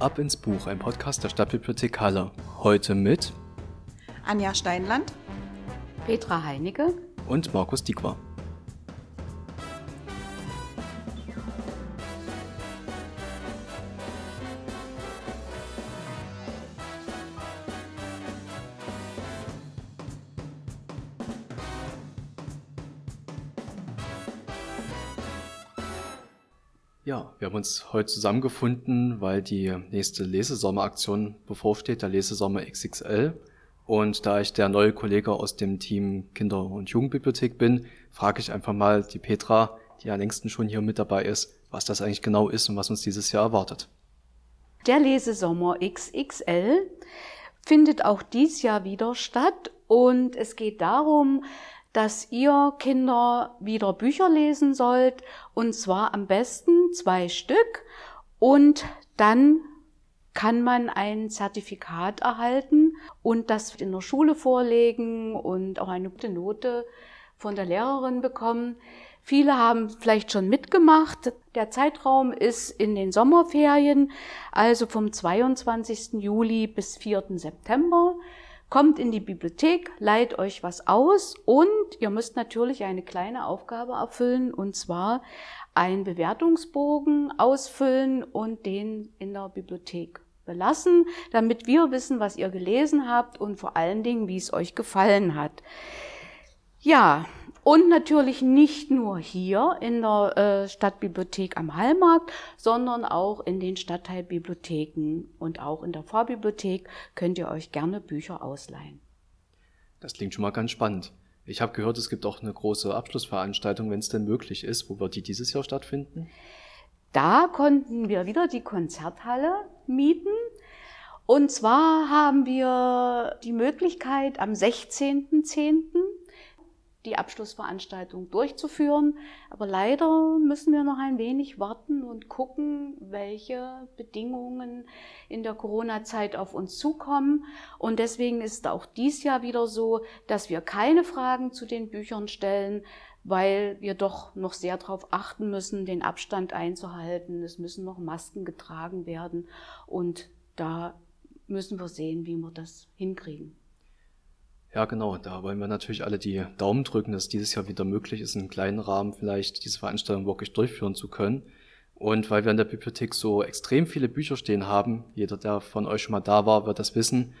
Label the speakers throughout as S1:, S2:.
S1: Ab ins Buch, ein Podcast der Stadtbibliothek Halle. Heute mit
S2: Anja Steinland,
S3: Petra Heinecke
S1: und Markus Diekwa. Wir haben uns heute zusammengefunden, weil die nächste Lesesommeraktion bevorsteht, der Lesesommer XXL. Und da ich der neue Kollege aus dem Team Kinder- und Jugendbibliothek bin, frage ich einfach mal die Petra, die ja längsten schon hier mit dabei ist, was das eigentlich genau ist und was uns dieses Jahr erwartet.
S3: Der Lesesommer XXL findet auch dies Jahr wieder statt und es geht darum, dass ihr Kinder wieder Bücher lesen sollt und zwar am besten zwei Stück und dann kann man ein Zertifikat erhalten und das in der Schule vorlegen und auch eine gute Note von der Lehrerin bekommen. Viele haben vielleicht schon mitgemacht. Der Zeitraum ist in den Sommerferien, also vom 22. Juli bis 4. September. Kommt in die Bibliothek, leiht euch was aus und ihr müsst natürlich eine kleine Aufgabe erfüllen und zwar einen Bewertungsbogen ausfüllen und den in der Bibliothek belassen, damit wir wissen, was ihr gelesen habt und vor allen Dingen, wie es euch gefallen hat. Ja, und natürlich nicht nur hier in der äh, Stadtbibliothek am Hallmarkt, sondern auch in den Stadtteilbibliotheken und auch in der Vorbibliothek könnt ihr euch gerne Bücher ausleihen.
S1: Das klingt schon mal ganz spannend. Ich habe gehört, es gibt auch eine große Abschlussveranstaltung, wenn es denn möglich ist. Wo wird die dieses Jahr stattfinden?
S3: Da konnten wir wieder die Konzerthalle mieten. Und zwar haben wir die Möglichkeit, am 16.10 die Abschlussveranstaltung durchzuführen. Aber leider müssen wir noch ein wenig warten und gucken, welche Bedingungen in der Corona-Zeit auf uns zukommen. Und deswegen ist auch dies Jahr wieder so, dass wir keine Fragen zu den Büchern stellen, weil wir doch noch sehr darauf achten müssen, den Abstand einzuhalten. Es müssen noch Masken getragen werden und da müssen wir sehen, wie wir das hinkriegen.
S1: Ja, genau. Da wollen wir natürlich alle die Daumen drücken, dass dieses Jahr wieder möglich ist, in kleinen Rahmen vielleicht diese Veranstaltung wirklich durchführen zu können. Und weil wir in der Bibliothek so extrem viele Bücher stehen haben, jeder, der von euch schon mal da war, wird das wissen,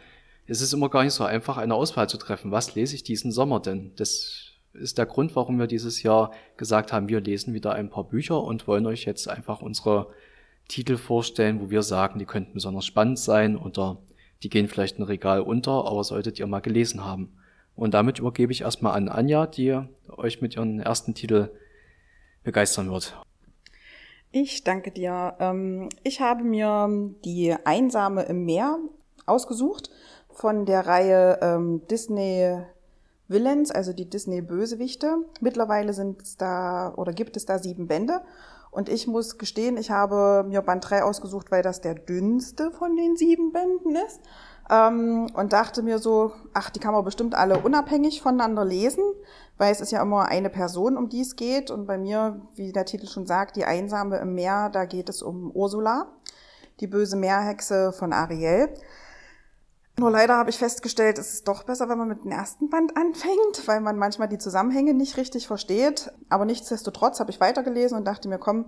S1: ist es immer gar nicht so einfach, eine Auswahl zu treffen. Was lese ich diesen Sommer denn? Das ist der Grund, warum wir dieses Jahr gesagt haben, wir lesen wieder ein paar Bücher und wollen euch jetzt einfach unsere Titel vorstellen, wo wir sagen, die könnten besonders spannend sein oder die gehen vielleicht ein Regal unter, aber solltet ihr mal gelesen haben. Und damit übergebe ich erstmal an Anja, die euch mit ihrem ersten Titel begeistern wird.
S2: Ich danke dir. Ähm, ich habe mir die Einsame im Meer ausgesucht von der Reihe ähm, Disney Villains, also die Disney Bösewichte. Mittlerweile sind es da oder gibt es da sieben Bände und ich muss gestehen, ich habe mir Band 3 ausgesucht, weil das der dünnste von den sieben Bänden ist. Ähm, und dachte mir so, ach, die kann man bestimmt alle unabhängig voneinander lesen, weil es ist ja immer eine Person, um die es geht. Und bei mir, wie der Titel schon sagt, die Einsame im Meer, da geht es um Ursula, die böse Meerhexe von Ariel. Nur leider habe ich festgestellt, es ist doch besser, wenn man mit dem ersten Band anfängt, weil man manchmal die Zusammenhänge nicht richtig versteht. Aber nichtsdestotrotz habe ich weitergelesen und dachte mir, komm,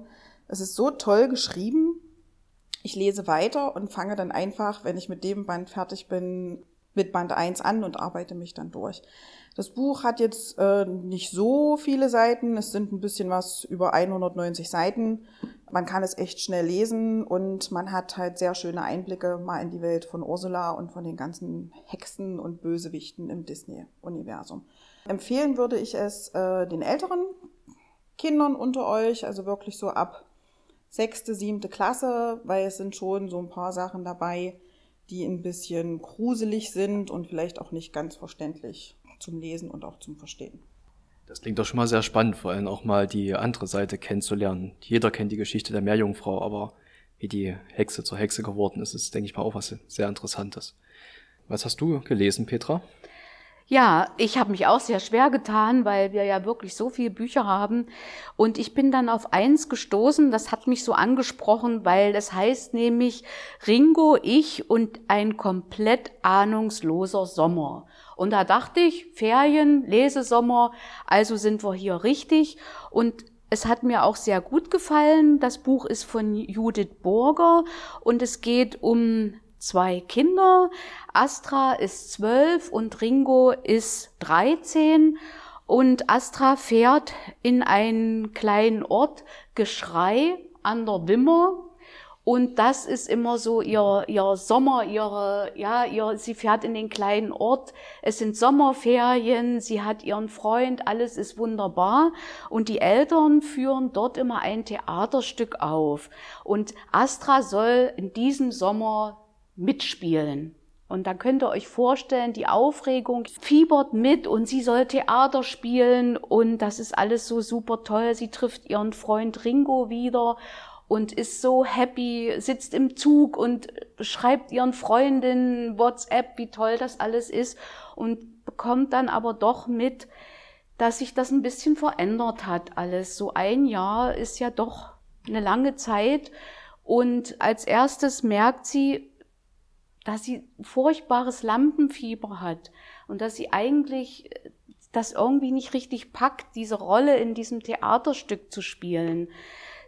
S2: es ist so toll geschrieben. Ich lese weiter und fange dann einfach, wenn ich mit dem Band fertig bin, mit Band 1 an und arbeite mich dann durch. Das Buch hat jetzt äh, nicht so viele Seiten, es sind ein bisschen was über 190 Seiten. Man kann es echt schnell lesen und man hat halt sehr schöne Einblicke mal in die Welt von Ursula und von den ganzen Hexen und Bösewichten im Disney-Universum. Empfehlen würde ich es äh, den älteren Kindern unter euch, also wirklich so ab sechste, siebte Klasse, weil es sind schon so ein paar Sachen dabei, die ein bisschen gruselig sind und vielleicht auch nicht ganz verständlich zum Lesen und auch zum Verstehen.
S1: Das klingt doch schon mal sehr spannend, vor allem auch mal die andere Seite kennenzulernen. Jeder kennt die Geschichte der Meerjungfrau, aber wie die Hexe zur Hexe geworden ist, ist, denke ich mal, auch was sehr Interessantes. Was hast du gelesen, Petra?
S3: Ja, ich habe mich auch sehr schwer getan, weil wir ja wirklich so viele Bücher haben. Und ich bin dann auf eins gestoßen, das hat mich so angesprochen, weil das heißt nämlich Ringo, ich und ein komplett ahnungsloser Sommer. Und da dachte ich, Ferien, Lesesommer, also sind wir hier richtig. Und es hat mir auch sehr gut gefallen. Das Buch ist von Judith Burger und es geht um zwei Kinder. Astra ist zwölf und Ringo ist dreizehn. Und Astra fährt in einen kleinen Ort, Geschrei an der Wimmer. Und das ist immer so ihr, ihr Sommer, ihre, ja, ihr, sie fährt in den kleinen Ort. Es sind Sommerferien, sie hat ihren Freund, alles ist wunderbar. Und die Eltern führen dort immer ein Theaterstück auf. Und Astra soll in diesem Sommer mitspielen. Und da könnt ihr euch vorstellen, die Aufregung fiebert mit und sie soll Theater spielen und das ist alles so super toll. Sie trifft ihren Freund Ringo wieder und ist so happy, sitzt im Zug und schreibt ihren Freundinnen WhatsApp, wie toll das alles ist und bekommt dann aber doch mit, dass sich das ein bisschen verändert hat alles. So ein Jahr ist ja doch eine lange Zeit und als erstes merkt sie, dass sie furchtbares Lampenfieber hat und dass sie eigentlich äh, das irgendwie nicht richtig packt, diese Rolle in diesem Theaterstück zu spielen.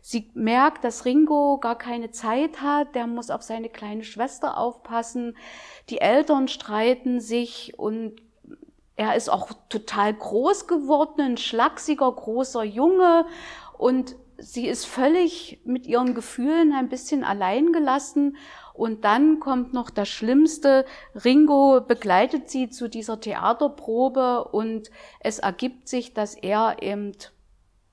S3: Sie merkt, dass Ringo gar keine Zeit hat, der muss auf seine kleine Schwester aufpassen. Die Eltern streiten sich und er ist auch total groß geworden, ein schlachsiger, großer Junge und sie ist völlig mit ihren Gefühlen ein bisschen allein gelassen und dann kommt noch das Schlimmste. Ringo begleitet sie zu dieser Theaterprobe und es ergibt sich, dass er eben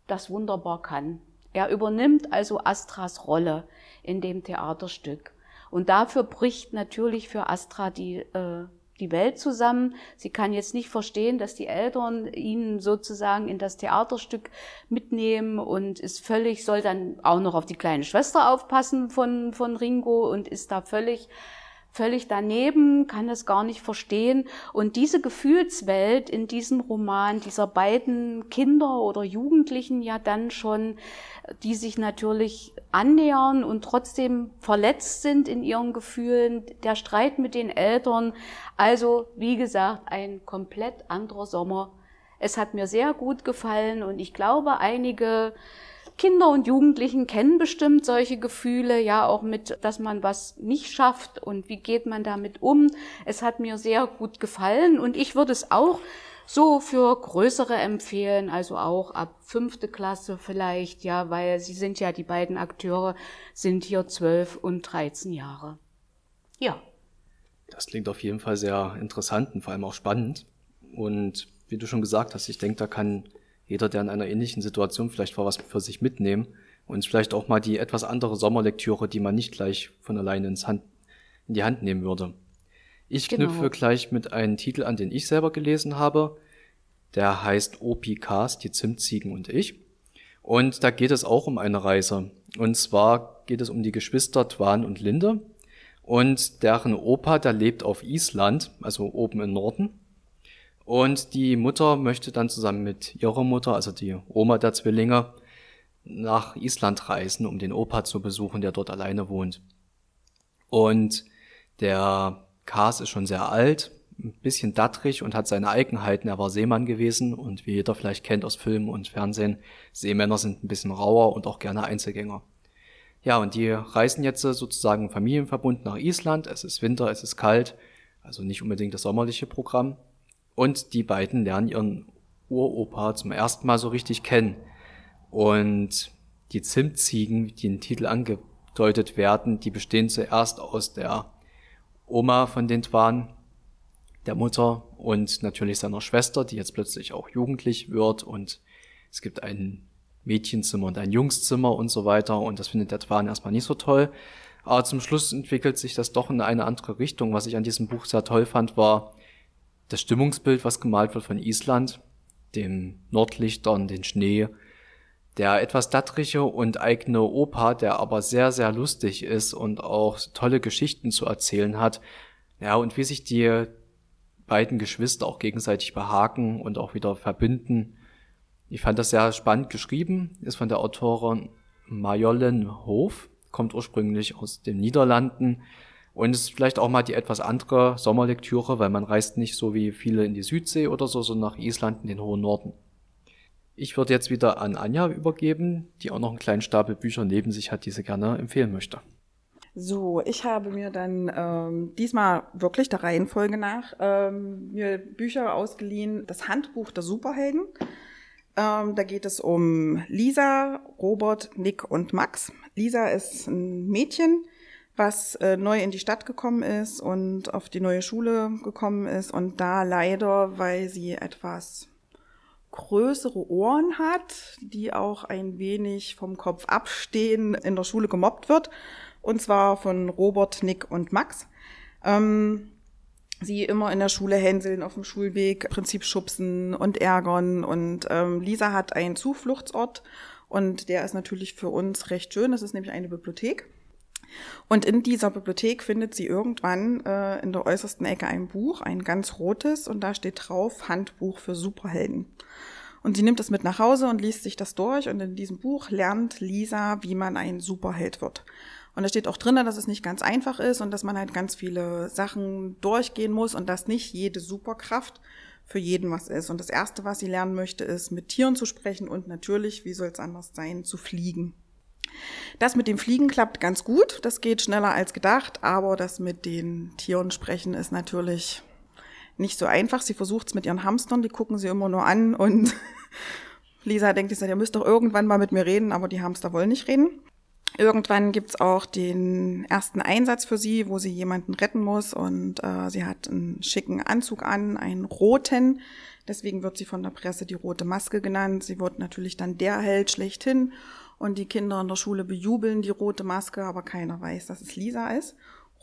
S3: das wunderbar kann. Er übernimmt also Astras Rolle in dem Theaterstück. Und dafür bricht natürlich für Astra die äh, die Welt zusammen. Sie kann jetzt nicht verstehen, dass die Eltern ihn sozusagen in das Theaterstück mitnehmen und ist völlig, soll dann auch noch auf die kleine Schwester aufpassen von, von Ringo und ist da völlig völlig daneben, kann es gar nicht verstehen. Und diese Gefühlswelt in diesem Roman dieser beiden Kinder oder Jugendlichen ja dann schon, die sich natürlich annähern und trotzdem verletzt sind in ihren Gefühlen, der Streit mit den Eltern. Also, wie gesagt, ein komplett anderer Sommer. Es hat mir sehr gut gefallen und ich glaube, einige Kinder und Jugendlichen kennen bestimmt solche Gefühle, ja auch mit, dass man was nicht schafft und wie geht man damit um. Es hat mir sehr gut gefallen und ich würde es auch so für größere empfehlen, also auch ab fünfte Klasse vielleicht, ja, weil sie sind ja, die beiden Akteure sind hier zwölf und dreizehn Jahre. Ja.
S1: Das klingt auf jeden Fall sehr interessant und vor allem auch spannend. Und wie du schon gesagt hast, ich denke, da kann jeder, der in einer ähnlichen Situation vielleicht war, was für sich mitnehmen und vielleicht auch mal die etwas andere Sommerlektüre, die man nicht gleich von alleine ins Hand, in die Hand nehmen würde. Ich genau. knüpfe gleich mit einem Titel an, den ich selber gelesen habe. Der heißt OPKs, die Zimtziegen und ich. Und da geht es auch um eine Reise. Und zwar geht es um die Geschwister Twan und Linde. Und deren Opa, der lebt auf Island, also oben im Norden. Und die Mutter möchte dann zusammen mit ihrer Mutter, also die Oma der Zwillinge, nach Island reisen, um den Opa zu besuchen, der dort alleine wohnt. Und der Kars ist schon sehr alt, ein bisschen dattrig und hat seine Eigenheiten. Er war Seemann gewesen und wie jeder vielleicht kennt aus Filmen und Fernsehen, Seemänner sind ein bisschen rauer und auch gerne Einzelgänger. Ja, und die reisen jetzt sozusagen Familienverbund nach Island. Es ist Winter, es ist kalt, also nicht unbedingt das sommerliche Programm. Und die beiden lernen ihren Uropa zum ersten Mal so richtig kennen. Und die Zimtziegen, die im Titel angedeutet werden, die bestehen zuerst aus der Oma von den Twan, der Mutter und natürlich seiner Schwester, die jetzt plötzlich auch jugendlich wird und es gibt ein Mädchenzimmer und ein Jungszimmer und so weiter und das findet der Twan erstmal nicht so toll. Aber zum Schluss entwickelt sich das doch in eine andere Richtung. Was ich an diesem Buch sehr toll fand, war, das Stimmungsbild, was gemalt wird von Island, den Nordlichtern, den Schnee, der etwas dattrige und eigene Opa, der aber sehr, sehr lustig ist und auch tolle Geschichten zu erzählen hat. Ja, und wie sich die beiden Geschwister auch gegenseitig behaken und auch wieder verbinden. Ich fand das sehr spannend geschrieben, ist von der Autorin Marjollen Hof, kommt ursprünglich aus den Niederlanden und ist vielleicht auch mal die etwas andere Sommerlektüre, weil man reist nicht so wie viele in die Südsee oder so, sondern nach Island in den hohen Norden. Ich würde jetzt wieder an Anja übergeben, die auch noch einen kleinen Stapel Bücher neben sich hat, die sie gerne empfehlen möchte.
S2: So, ich habe mir dann ähm, diesmal wirklich der Reihenfolge nach ähm, mir Bücher ausgeliehen. Das Handbuch der Superhelden. Ähm, da geht es um Lisa, Robert, Nick und Max. Lisa ist ein Mädchen, was äh, neu in die Stadt gekommen ist und auf die neue Schule gekommen ist und da leider, weil sie etwas größere Ohren hat, die auch ein wenig vom Kopf abstehen, in der Schule gemobbt wird. Und zwar von Robert, Nick und Max. Ähm, sie immer in der Schule hänseln, auf dem Schulweg, Prinzip schubsen und ärgern. Und ähm, Lisa hat einen Zufluchtsort und der ist natürlich für uns recht schön. Das ist nämlich eine Bibliothek. Und in dieser Bibliothek findet sie irgendwann äh, in der äußersten Ecke ein Buch, ein ganz rotes, und da steht drauf Handbuch für Superhelden. Und sie nimmt es mit nach Hause und liest sich das durch. Und in diesem Buch lernt Lisa, wie man ein Superheld wird. Und da steht auch drin, dass es nicht ganz einfach ist und dass man halt ganz viele Sachen durchgehen muss und dass nicht jede Superkraft für jeden was ist. Und das Erste, was sie lernen möchte, ist, mit Tieren zu sprechen und natürlich, wie soll es anders sein, zu fliegen. Das mit dem Fliegen klappt ganz gut, das geht schneller als gedacht, aber das mit den Tieren sprechen ist natürlich nicht so einfach. Sie versucht es mit ihren Hamstern, die gucken sie immer nur an und Lisa denkt, ihr müsst doch irgendwann mal mit mir reden, aber die Hamster wollen nicht reden. Irgendwann gibt's auch den ersten Einsatz für sie, wo sie jemanden retten muss und äh, sie hat einen schicken Anzug an, einen roten. Deswegen wird sie von der Presse die rote Maske genannt. Sie wird natürlich dann der Held schlechthin und die Kinder in der Schule bejubeln die rote Maske, aber keiner weiß, dass es Lisa ist.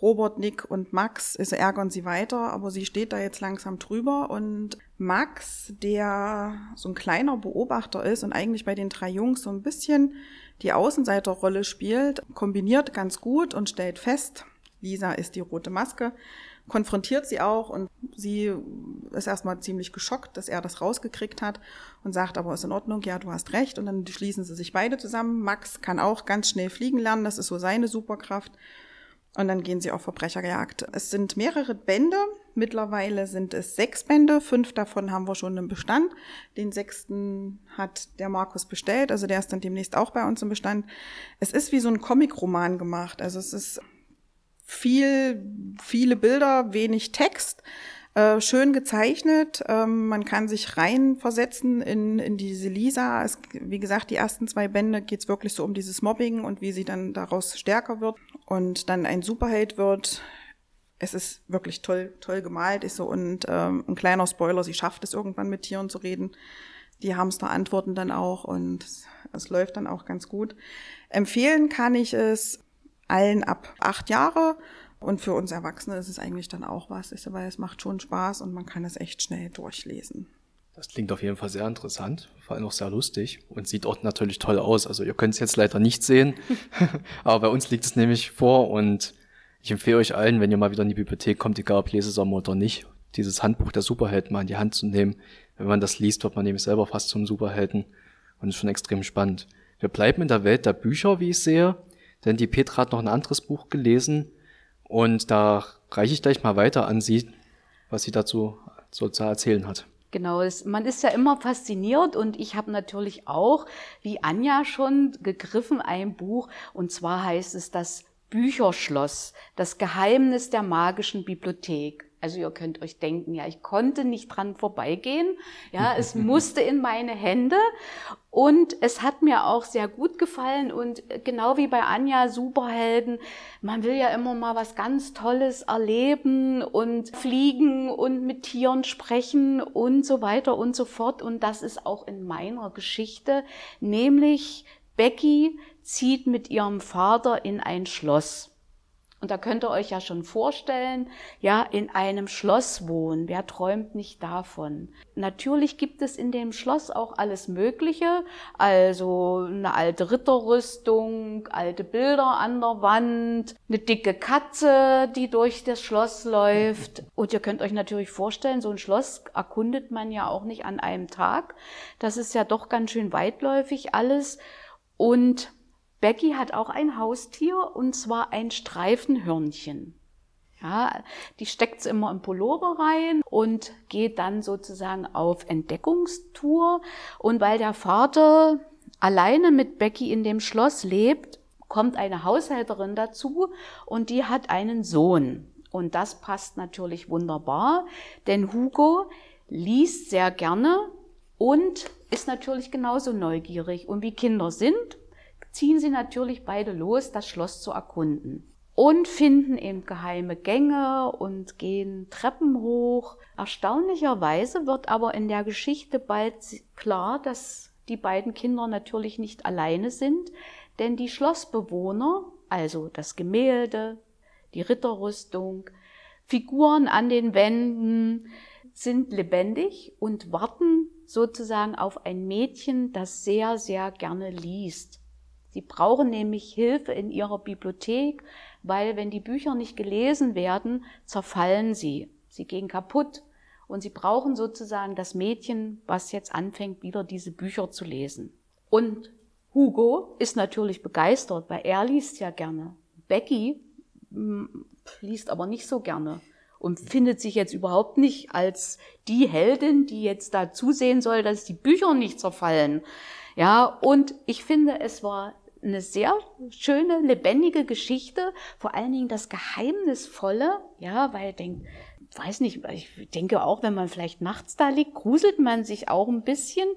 S2: Robert, Nick und Max also ärgern sie weiter, aber sie steht da jetzt langsam drüber und Max, der so ein kleiner Beobachter ist und eigentlich bei den drei Jungs so ein bisschen die Außenseiterrolle spielt, kombiniert ganz gut und stellt fest, Lisa ist die rote Maske, konfrontiert sie auch und sie ist erstmal ziemlich geschockt, dass er das rausgekriegt hat und sagt, aber ist in Ordnung, ja, du hast recht. Und dann schließen sie sich beide zusammen. Max kann auch ganz schnell fliegen lernen, das ist so seine Superkraft. Und dann gehen sie auf Verbrecherjagd. Es sind mehrere Bände. Mittlerweile sind es sechs Bände. Fünf davon haben wir schon im Bestand. Den sechsten hat der Markus bestellt. Also der ist dann demnächst auch bei uns im Bestand. Es ist wie so ein Comicroman gemacht. Also es ist viel, viele Bilder, wenig Text. Äh, schön gezeichnet. Ähm, man kann sich reinversetzen in, in diese Lisa. Es, wie gesagt, die ersten zwei Bände geht's wirklich so um dieses Mobbing und wie sie dann daraus stärker wird und dann ein Superheld wird. Es ist wirklich toll, toll gemalt. Ist so und ähm, ein kleiner Spoiler: Sie schafft es irgendwann mit Tieren zu reden. Die Hamster antworten dann auch und es, es läuft dann auch ganz gut. Empfehlen kann ich es allen ab acht Jahre. Und für uns Erwachsene ist es eigentlich dann auch was, ist, weil es macht schon Spaß und man kann es echt schnell durchlesen.
S1: Das klingt auf jeden Fall sehr interessant, vor allem auch sehr lustig und sieht auch natürlich toll aus. Also ihr könnt es jetzt leider nicht sehen, aber bei uns liegt es nämlich vor und ich empfehle euch allen, wenn ihr mal wieder in die Bibliothek kommt, egal ob Lesesommer oder nicht, dieses Handbuch der Superhelden mal in die Hand zu nehmen. Wenn man das liest, wird man nämlich selber fast zum Superhelden und ist schon extrem spannend. Wir bleiben in der Welt der Bücher, wie ich sehe, denn die Petra hat noch ein anderes Buch gelesen, und da reiche ich gleich mal weiter an Sie, was sie dazu so zu erzählen hat.
S3: Genau, es, man ist ja immer fasziniert und ich habe natürlich auch, wie Anja schon, gegriffen ein Buch und zwar heißt es das Bücherschloss, das Geheimnis der magischen Bibliothek. Also ihr könnt euch denken, ja, ich konnte nicht dran vorbeigehen. Ja, es musste in meine Hände und es hat mir auch sehr gut gefallen und genau wie bei Anja Superhelden, man will ja immer mal was ganz Tolles erleben und fliegen und mit Tieren sprechen und so weiter und so fort und das ist auch in meiner Geschichte, nämlich Becky zieht mit ihrem Vater in ein Schloss. Und da könnt ihr euch ja schon vorstellen, ja, in einem Schloss wohnen. Wer träumt nicht davon? Natürlich gibt es in dem Schloss auch alles Mögliche. Also eine alte Ritterrüstung, alte Bilder an der Wand, eine dicke Katze, die durch das Schloss läuft. Und ihr könnt euch natürlich vorstellen, so ein Schloss erkundet man ja auch nicht an einem Tag. Das ist ja doch ganz schön weitläufig alles. Und Becky hat auch ein Haustier und zwar ein Streifenhörnchen. Ja, die steckt sie immer im Pullover rein und geht dann sozusagen auf Entdeckungstour. Und weil der Vater alleine mit Becky in dem Schloss lebt, kommt eine Haushälterin dazu und die hat einen Sohn. Und das passt natürlich wunderbar, denn Hugo liest sehr gerne und ist natürlich genauso neugierig. Und wie Kinder sind, ziehen sie natürlich beide los, das Schloss zu erkunden. Und finden eben geheime Gänge und gehen Treppen hoch. Erstaunlicherweise wird aber in der Geschichte bald klar, dass die beiden Kinder natürlich nicht alleine sind, denn die Schlossbewohner, also das Gemälde, die Ritterrüstung, Figuren an den Wänden, sind lebendig und warten sozusagen auf ein Mädchen, das sehr, sehr gerne liest. Sie brauchen nämlich Hilfe in ihrer Bibliothek, weil wenn die Bücher nicht gelesen werden, zerfallen sie. Sie gehen kaputt und sie brauchen sozusagen das Mädchen, was jetzt anfängt, wieder diese Bücher zu lesen. Und Hugo ist natürlich begeistert, weil er liest ja gerne. Becky hm, liest aber nicht so gerne und findet sich jetzt überhaupt nicht als die Heldin, die jetzt da zusehen soll, dass die Bücher nicht zerfallen. Ja, und ich finde, es war eine sehr schöne, lebendige Geschichte, vor allen Dingen das Geheimnisvolle, ja, weil ich denke, weiß nicht, ich denke auch, wenn man vielleicht nachts da liegt, gruselt man sich auch ein bisschen,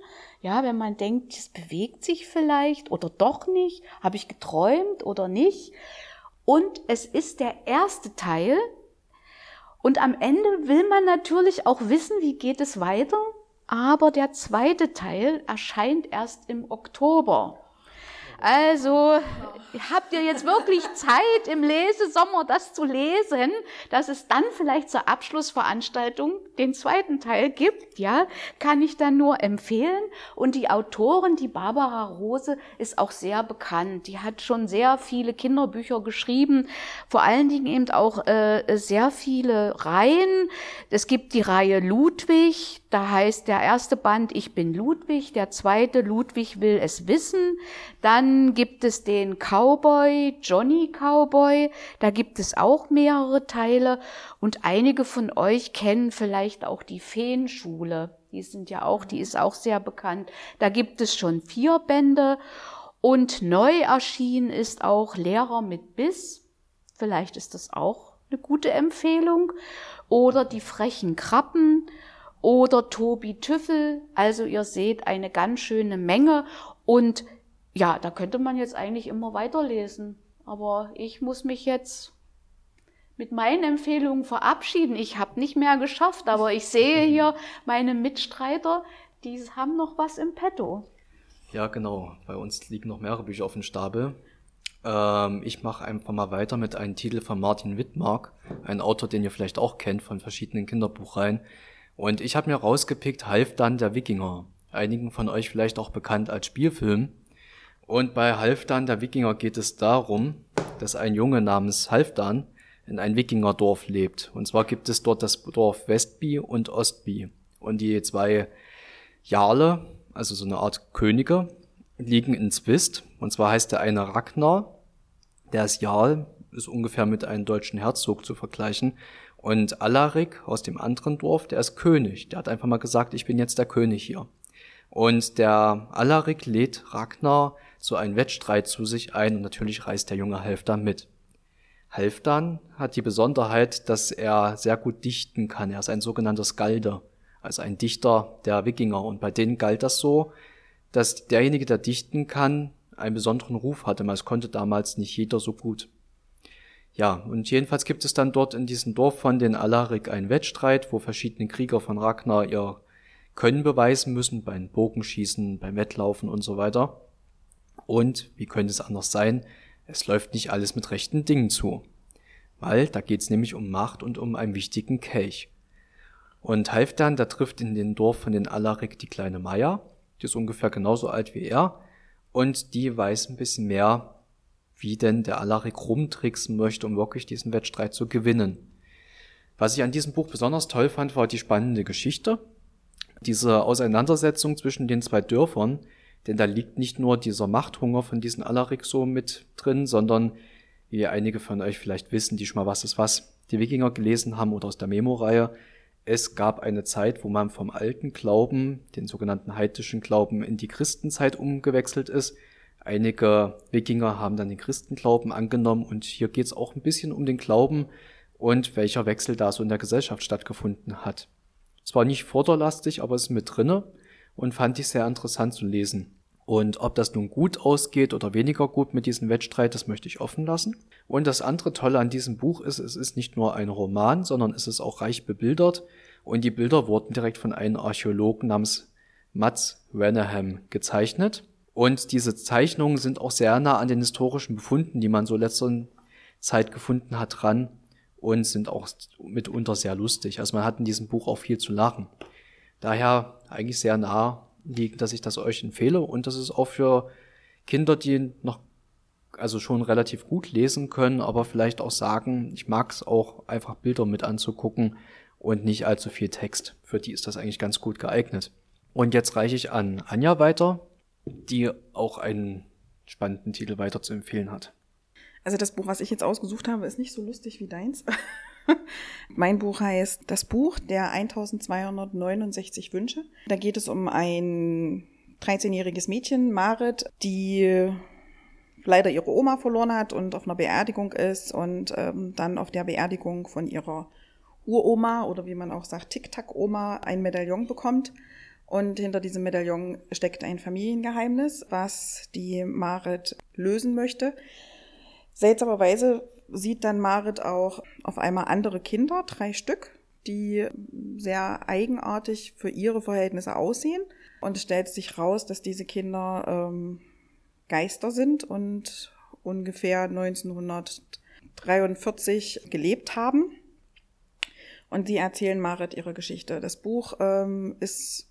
S3: ja, wenn man denkt, es bewegt sich vielleicht oder doch nicht, habe ich geträumt oder nicht. Und es ist der erste Teil. Und am Ende will man natürlich auch wissen, wie geht es weiter. Aber der zweite Teil erscheint erst im Oktober. Also habt ihr jetzt wirklich Zeit im Lesesommer das zu lesen, dass es dann vielleicht zur Abschlussveranstaltung den zweiten Teil gibt, ja, kann ich dann nur empfehlen. Und die Autorin, die Barbara Rose, ist auch sehr bekannt. Die hat schon sehr viele Kinderbücher geschrieben, vor allen Dingen eben auch äh, sehr viele Reihen. Es gibt die Reihe Ludwig, da heißt der erste Band Ich bin Ludwig, der zweite Ludwig will es wissen. Dann gibt es den Cowboy, Johnny Cowboy, da gibt es auch mehrere Teile. Und einige von euch kennen vielleicht auch die Feenschule. Die sind ja auch, die ist auch sehr bekannt. Da gibt es schon vier Bände. Und neu erschienen ist auch Lehrer mit Biss. Vielleicht ist das auch eine gute Empfehlung. Oder die frechen Krabben oder Tobi Tüffel. Also ihr seht eine ganz schöne Menge und ja, da könnte man jetzt eigentlich immer weiterlesen. Aber ich muss mich jetzt mit meinen Empfehlungen verabschieden. Ich habe nicht mehr geschafft, aber ich sehe hier meine Mitstreiter, die haben noch was im Petto.
S1: Ja, genau. Bei uns liegen noch mehrere Bücher auf dem Stapel. Ähm, ich mache einfach mal weiter mit einem Titel von Martin Wittmark, ein Autor, den ihr vielleicht auch kennt von verschiedenen Kinderbuchreihen. Und ich habe mir rausgepickt Halfdan der Wikinger. Einigen von euch vielleicht auch bekannt als Spielfilm. Und bei Halfdan der Wikinger geht es darum, dass ein Junge namens Halfdan in ein Wikingerdorf lebt. Und zwar gibt es dort das Dorf Westby und Ostby. Und die zwei Jarle, also so eine Art Könige, liegen in Zwist. Und zwar heißt der eine Ragnar, der ist Jarl, ist ungefähr mit einem deutschen Herzog zu vergleichen. Und Alarik aus dem anderen Dorf, der ist König. Der hat einfach mal gesagt, ich bin jetzt der König hier. Und der Alarik lädt Ragnar zu einem Wettstreit zu sich ein und natürlich reist der junge Halfdan mit. Halfdan hat die Besonderheit, dass er sehr gut dichten kann. Er ist ein sogenannter Skalder, also ein Dichter der Wikinger. Und bei denen galt das so, dass derjenige, der dichten kann, einen besonderen Ruf hatte. Es konnte damals nicht jeder so gut. Ja, und jedenfalls gibt es dann dort in diesem Dorf von den Alarik einen Wettstreit, wo verschiedene Krieger von Ragnar ihr Können beweisen müssen, beim Bogenschießen, beim Wettlaufen und so weiter. Und, wie könnte es anders sein, es läuft nicht alles mit rechten Dingen zu. weil da geht's nämlich um Macht und um einen wichtigen Kelch. Und Halfdan, der trifft in den Dorf von den Alarik die kleine Maya, die ist ungefähr genauso alt wie er, und die weiß ein bisschen mehr, wie denn der Alarik rumtricksen möchte, um wirklich diesen Wettstreit zu gewinnen. Was ich an diesem Buch besonders toll fand, war die spannende Geschichte, diese Auseinandersetzung zwischen den zwei Dörfern, denn da liegt nicht nur dieser Machthunger von diesen Alarik so mit drin, sondern wie einige von euch vielleicht wissen, die schon mal was ist was die Wikinger gelesen haben oder aus der Memo-Reihe, es gab eine Zeit, wo man vom alten Glauben, den sogenannten heidischen Glauben, in die Christenzeit umgewechselt ist. Einige Wikinger haben dann den Christenglauben angenommen und hier geht es auch ein bisschen um den Glauben und welcher Wechsel da so in der Gesellschaft stattgefunden hat. Zwar nicht vorderlastig, aber es ist mit drinne und fand ich sehr interessant zu lesen. Und ob das nun gut ausgeht oder weniger gut mit diesem Wettstreit, das möchte ich offen lassen. Und das andere Tolle an diesem Buch ist, es ist nicht nur ein Roman, sondern es ist auch reich bebildert. Und die Bilder wurden direkt von einem Archäologen namens Mats Weneham gezeichnet. Und diese Zeichnungen sind auch sehr nah an den historischen Befunden, die man so letzter Zeit gefunden hat, dran und sind auch mitunter sehr lustig. Also man hat in diesem Buch auch viel zu lachen. Daher eigentlich sehr nah liegen, dass ich das euch empfehle. Und das ist auch für Kinder, die noch also schon relativ gut lesen können, aber vielleicht auch sagen, ich mag es auch einfach Bilder mit anzugucken und nicht allzu viel Text. Für die ist das eigentlich ganz gut geeignet. Und jetzt reiche ich an Anja weiter, die auch einen spannenden Titel weiter zu empfehlen hat.
S2: Also das Buch, was ich jetzt ausgesucht habe, ist nicht so lustig wie deins. mein Buch heißt Das Buch der 1269 Wünsche. Da geht es um ein 13-jähriges Mädchen, Marit, die leider ihre Oma verloren hat und auf einer Beerdigung ist und ähm, dann auf der Beerdigung von ihrer Uroma oder wie man auch sagt, Tic-Tac-Oma ein Medaillon bekommt. Und hinter diesem Medaillon steckt ein Familiengeheimnis, was die Marit lösen möchte. Seltsamerweise sieht dann Marit auch auf einmal andere Kinder, drei Stück, die sehr eigenartig für ihre Verhältnisse aussehen. Und es stellt sich raus, dass diese Kinder ähm, Geister sind und ungefähr 1943 gelebt haben. Und die erzählen Marit ihre Geschichte. Das Buch ähm, ist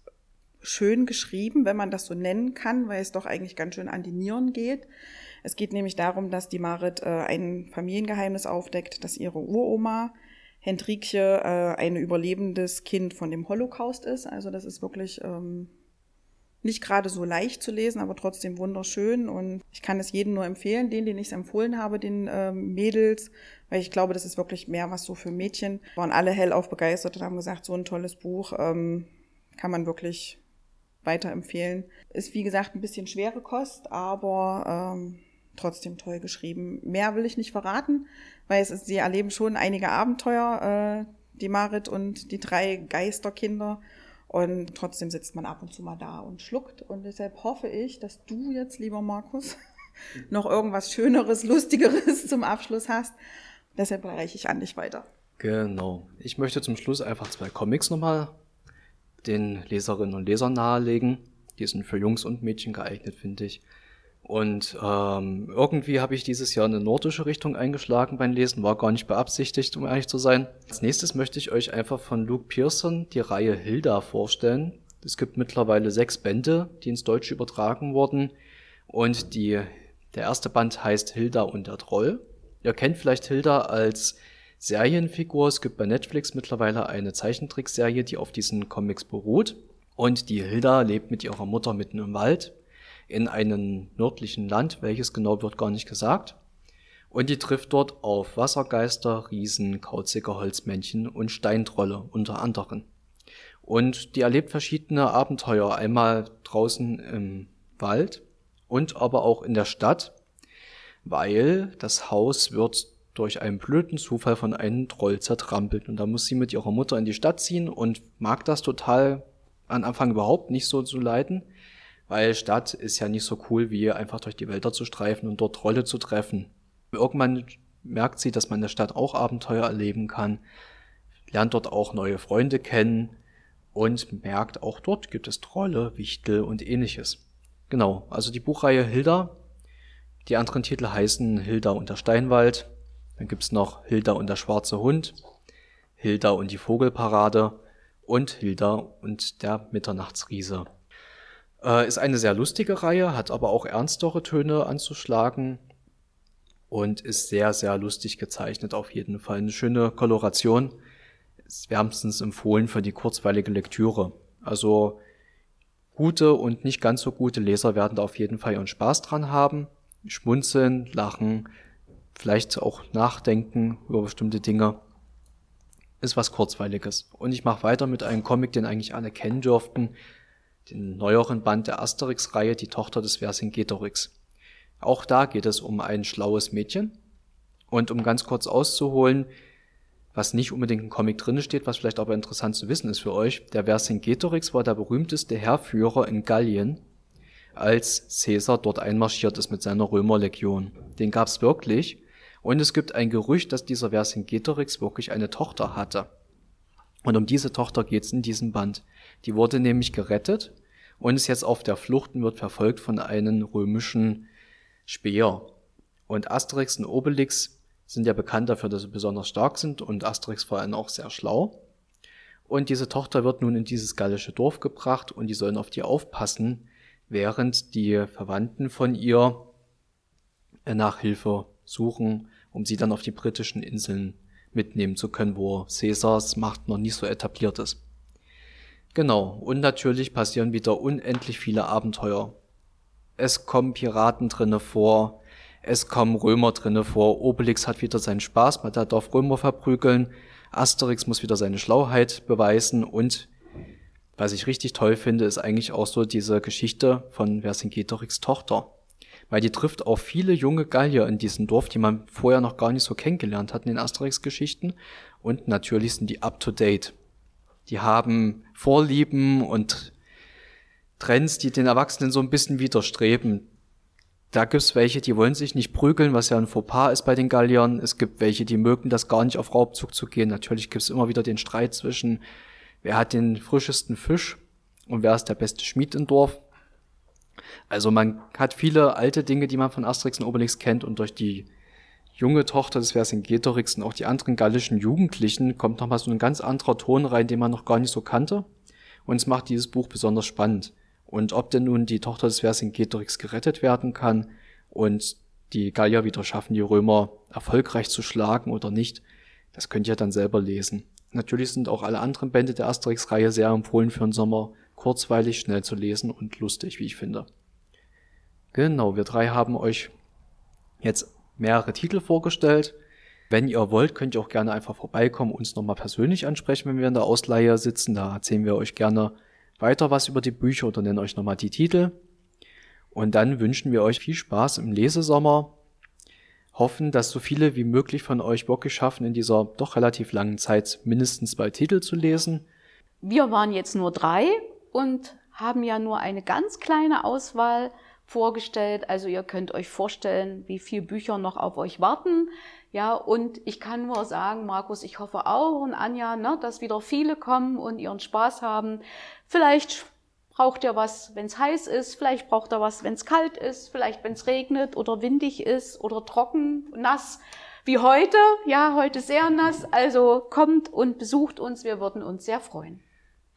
S2: schön geschrieben, wenn man das so nennen kann, weil es doch eigentlich ganz schön an die Nieren geht. Es geht nämlich darum, dass die Marit äh, ein Familiengeheimnis aufdeckt, dass ihre Uroma Hendrikje äh, ein überlebendes Kind von dem Holocaust ist. Also das ist wirklich ähm, nicht gerade so leicht zu lesen, aber trotzdem wunderschön. Und ich kann es jedem nur empfehlen, den, den ich es empfohlen habe, den ähm, Mädels, weil ich glaube, das ist wirklich mehr was so für Mädchen. Waren alle hellauf begeistert und haben gesagt, so ein tolles Buch ähm, kann man wirklich weiterempfehlen. Ist wie gesagt ein bisschen schwere Kost, aber ähm, trotzdem toll geschrieben. Mehr will ich nicht verraten, weil es ist, sie erleben schon einige Abenteuer, äh, die Marit und die drei Geisterkinder. Und trotzdem sitzt man ab und zu mal da und schluckt. Und deshalb hoffe ich, dass du jetzt, lieber Markus, noch irgendwas Schöneres, Lustigeres zum Abschluss hast. Deshalb reiche ich an dich weiter.
S1: Genau. Ich möchte zum Schluss einfach zwei Comics nochmal den Leserinnen und Lesern nahelegen. Die sind für Jungs und Mädchen geeignet, finde ich. Und ähm, irgendwie habe ich dieses Jahr eine nordische Richtung eingeschlagen beim Lesen, war gar nicht beabsichtigt, um ehrlich zu sein. Als nächstes möchte ich euch einfach von Luke Pearson die Reihe Hilda vorstellen. Es gibt mittlerweile sechs Bände, die ins Deutsche übertragen wurden. Und die, der erste Band heißt Hilda und der Troll. Ihr kennt vielleicht Hilda als Serienfigur. Es gibt bei Netflix mittlerweile eine Zeichentrickserie, die auf diesen Comics beruht. Und die Hilda lebt mit ihrer Mutter mitten im Wald in einem nördlichen Land, welches genau wird gar nicht gesagt. Und die trifft dort auf Wassergeister, Riesen, kauzige Holzmännchen und Steintrolle unter anderem. Und die erlebt verschiedene Abenteuer, einmal draußen im Wald und aber auch in der Stadt, weil das Haus wird durch einen blöden Zufall von einem Troll zertrampelt. Und da muss sie mit ihrer Mutter in die Stadt ziehen und mag das total an Anfang überhaupt nicht so zu leiden, weil Stadt ist ja nicht so cool, wie einfach durch die Wälder zu streifen und dort Trolle zu treffen. Irgendwann merkt sie, dass man in der Stadt auch Abenteuer erleben kann, lernt dort auch neue Freunde kennen und merkt, auch dort gibt es Trolle, Wichtel und ähnliches. Genau, also die Buchreihe Hilda. Die anderen Titel heißen Hilda und der Steinwald, Dann gibt's noch Hilda und der schwarze Hund, Hilda und die Vogelparade und Hilda und der Mitternachtsriese. Äh, ist eine sehr lustige Reihe, hat aber auch ernstere Töne anzuschlagen und ist sehr, sehr lustig gezeichnet auf jeden Fall. Eine schöne Koloration. Ist wärmstens empfohlen für die kurzweilige Lektüre. Also gute und nicht ganz so gute Leser werden da auf jeden Fall ihren Spaß dran haben. Schmunzeln, lachen, vielleicht auch nachdenken über bestimmte Dinge. Ist was Kurzweiliges. Und ich mache weiter mit einem Comic, den eigentlich alle kennen dürften. Den neueren Band der Asterix-Reihe, die Tochter des Vercingetorix. Auch da geht es um ein schlaues Mädchen. Und um ganz kurz auszuholen, was nicht unbedingt im Comic drin steht, was vielleicht aber interessant zu wissen ist für euch, der Vercingetorix war der berühmteste Heerführer in Gallien, als Caesar dort einmarschiert ist mit seiner Römerlegion. Den gab's wirklich. Und es gibt ein Gerücht, dass dieser Vercingetorix wirklich eine Tochter hatte. Und um diese Tochter geht's in diesem Band. Die wurde nämlich gerettet und ist jetzt auf der Flucht und wird verfolgt von einem römischen Speer. Und Asterix und Obelix sind ja bekannt dafür, dass sie besonders stark sind und Asterix vor allem auch sehr schlau. Und diese Tochter wird nun in dieses gallische Dorf gebracht und die sollen auf die aufpassen, während die Verwandten von ihr nach Hilfe suchen, um sie dann auf die britischen Inseln mitnehmen zu können, wo Caesars Macht noch nicht so etabliert ist. Genau, und natürlich passieren wieder unendlich viele Abenteuer es kommen Piraten drinne vor, es kommen Römer drinne vor, Obelix hat wieder seinen Spaß, man darf Römer verprügeln, Asterix muss wieder seine Schlauheit beweisen und was ich richtig toll finde, ist eigentlich auch so diese Geschichte von Vercingetorix Tochter. Weil die trifft auf viele junge Gallier in diesem Dorf, die man vorher noch gar nicht so kennengelernt hat in den Asterix-Geschichten. Und natürlich sind die up to date. Die haben Vorlieben und Trends, die den Erwachsenen so ein bisschen widerstreben. Da gibt's welche, die wollen sich nicht prügeln, was ja ein Fauxpas ist bei den Galliern. Es gibt welche, die mögen das gar nicht auf Raubzug zu gehen. Natürlich gibt's immer wieder den Streit zwischen, wer hat den frischesten Fisch und wer ist der beste Schmied im Dorf. Also man hat viele alte Dinge, die man von Asterix und Obelix kennt und durch die junge Tochter des Vercingetorix und auch die anderen gallischen Jugendlichen kommt nochmal so ein ganz anderer Ton rein, den man noch gar nicht so kannte. Und es macht dieses Buch besonders spannend. Und ob denn nun die Tochter des Vercingetorix gerettet werden kann und die Gallier wieder schaffen, die Römer erfolgreich zu schlagen oder nicht, das könnt ihr dann selber lesen. Natürlich sind auch alle anderen Bände der Asterix-Reihe sehr empfohlen für den Sommer, kurzweilig, schnell zu lesen und lustig, wie ich finde. Genau, wir drei haben euch jetzt mehrere Titel vorgestellt. Wenn ihr wollt, könnt ihr auch gerne einfach vorbeikommen, uns nochmal persönlich ansprechen, wenn wir in der Ausleihe sitzen. Da erzählen wir euch gerne weiter was über die Bücher oder nennen euch nochmal die Titel. Und dann wünschen wir euch viel Spaß im Lesesommer. Hoffen, dass so viele wie möglich von euch wirklich schaffen, in dieser doch relativ langen Zeit mindestens zwei Titel zu lesen.
S3: Wir waren jetzt nur drei und haben ja nur eine ganz kleine Auswahl vorgestellt. Also ihr könnt euch vorstellen, wie viele Bücher noch auf euch warten. Ja, und ich kann nur sagen, Markus, ich hoffe auch und Anja, ne, dass wieder viele kommen und ihren Spaß haben. Vielleicht braucht ihr was, wenn es heiß ist, vielleicht braucht ihr was, wenn es kalt ist, vielleicht wenn es regnet oder windig ist oder trocken, nass, wie heute. Ja, heute sehr nass. Also kommt und besucht uns, wir würden uns sehr freuen.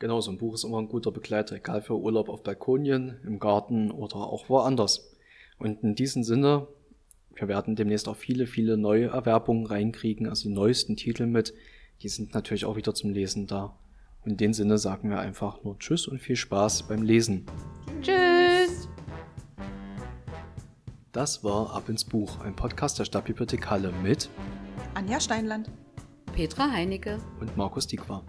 S1: Genau, so ein Buch ist immer ein guter Begleiter, egal für Urlaub auf Balkonien, im Garten oder auch woanders. Und in diesem Sinne wir werden demnächst auch viele, viele neue Erwerbungen reinkriegen, also die neuesten Titel mit. Die sind natürlich auch wieder zum Lesen da. Und in dem Sinne sagen wir einfach nur Tschüss und viel Spaß beim Lesen.
S3: Tschüss!
S1: Das war Ab ins Buch, ein Podcast der Stadtbibliothek Halle mit
S2: Anja Steinland,
S3: Petra Heinecke
S1: und Markus Diekwa.